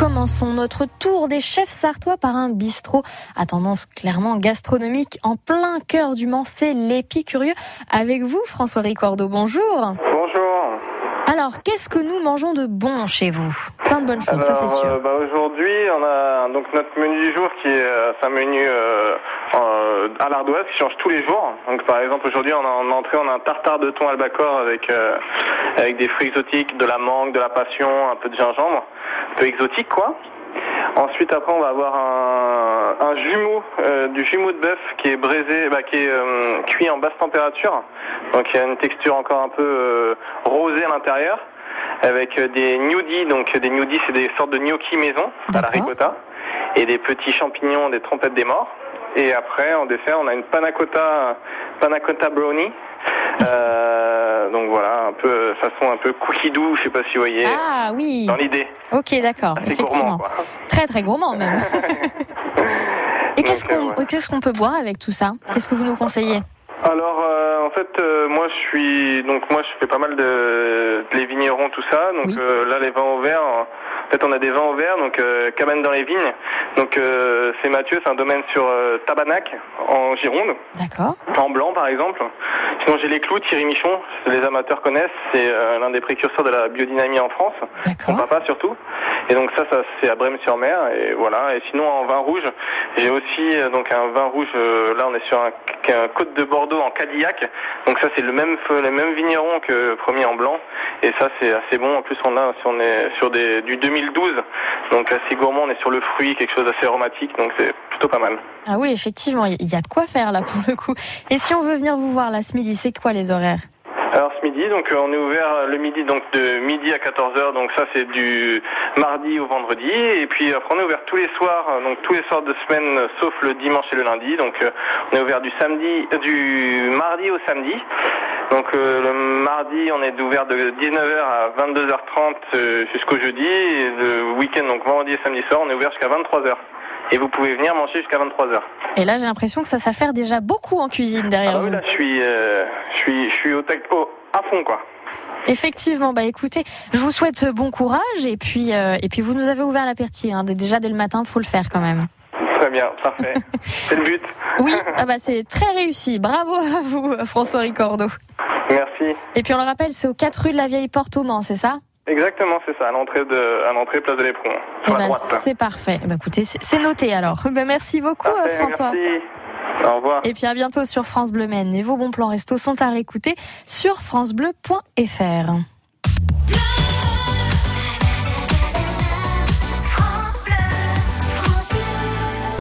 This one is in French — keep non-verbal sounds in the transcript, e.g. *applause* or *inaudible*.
commençons notre tour des chefs sartois par un bistrot à tendance clairement gastronomique en plein cœur du Mans, c'est l'Épicurieux. Avec vous, François Ricordo, bonjour. Bonjour. Alors, qu'est-ce que nous mangeons de bon chez vous? Plein de bonnes choses, ça c'est sûr. Euh, bah, Aujourd'hui, on a donc notre menu du jour qui est euh, un menu euh, euh, à l'ardoise qui change tous les jours. Donc par exemple aujourd'hui on a en entrée on a un tartare de thon albacore avec euh, avec des fruits exotiques, de la mangue, de la passion, un peu de gingembre, un peu exotique quoi. Ensuite après on va avoir un, un jumeau, euh, du jumeau de bœuf qui est braisé, bah, qui est euh, cuit en basse température. Donc il y a une texture encore un peu euh, rosée à l'intérieur. Avec des gnocchis, donc des gnocchis c'est des sortes de gnocchis maison à la ricotta. Et des petits champignons, des trompettes des morts. Et après en dessert on a une panna cotta, panna cotta brownie. Euh, donc voilà, un peu façon un peu cookie doux, je sais pas si vous voyez. Ah oui, Dans l'idée. ok d'accord, effectivement. gourmand. Très très gourmand même. *laughs* Et qu'est-ce euh, qu'on ouais. qu'est-ce qu'on peut boire avec tout ça? Qu'est-ce que vous nous conseillez? Alors euh, fait euh, moi je suis donc moi je fais pas mal de les vignerons tout ça donc Oui. euh, là les vins au verre en fait on a des vins au verre donc euh, cabane dans les vignes donc c'est Mathieu c'est un domaine sur Tabanac en Gironde D'accord. en blanc par exemple sinon j'ai les clous Thierry Michon les amateurs connaissent c'est l'un des précurseurs de la biodynamie en France son D'accord. papa surtout. Et donc ça, ça c'est à Brême-sur-Mer et voilà. Et sinon en vin rouge, j'ai aussi euh, donc un vin rouge. euh, là, on est sur un, côte de Bordeaux en Cadillac. Donc ça, c'est le même les mêmes vignerons que le premier en blanc. Et ça, c'est assez bon. En plus, on a on est sur des du 2012, donc assez gourmand. On est sur le fruit, quelque chose d'assez aromatique. Donc c'est plutôt pas mal. Ah oui, effectivement, il y a de quoi faire là pour le coup. Et si on veut venir vous voir là ce midi, c'est quoi les horaires? Alors ce midi, donc euh, on est ouvert le midi donc de midi à 14h, donc ça c'est du mardi au vendredi, et puis après on est ouvert tous les soirs, euh, donc tous les soirs de semaine euh, sauf le dimanche et le lundi, donc euh, on est ouvert du samedi, euh, du mardi au samedi. Donc euh, le mardi on est ouvert de 19h à 22h30 euh, jusqu'au jeudi, et le week-end donc vendredi et samedi soir on est ouvert jusqu'à 23h. Et vous pouvez venir manger jusqu'à 23h. Et là, j'ai l'impression que ça s'affaire déjà beaucoup en cuisine derrière Ah oui, vous. là je suis, euh, je suis, je suis au, tac- à fond quoi. Effectivement, bah écoutez, je vous souhaite bon courage et puis euh, et puis vous nous avez ouvert l'appétit. Hein. Déjà dès le matin, faut le faire quand même. Très bien, parfait. *laughs* c'est le but. Oui, *laughs* ah bah c'est très réussi. Bravo à vous, François Ricordo. Merci. Et puis on le rappelle, c'est aux 4 rue de la Vieille Porte au Mans, c'est ça? Exactement, c'est ça, à l'entrée de, à l'entrée place de l'Éperon, Eh sur la ben, droite. C'est parfait. Ben, écoutez, c'est noté alors. *laughs* Ben, merci beaucoup, euh, Parfait, François. Merci. Au revoir. Et puis à bientôt sur France Bleu Maine. Et vos bons plans resto sont à réécouter sur francebleu.fr.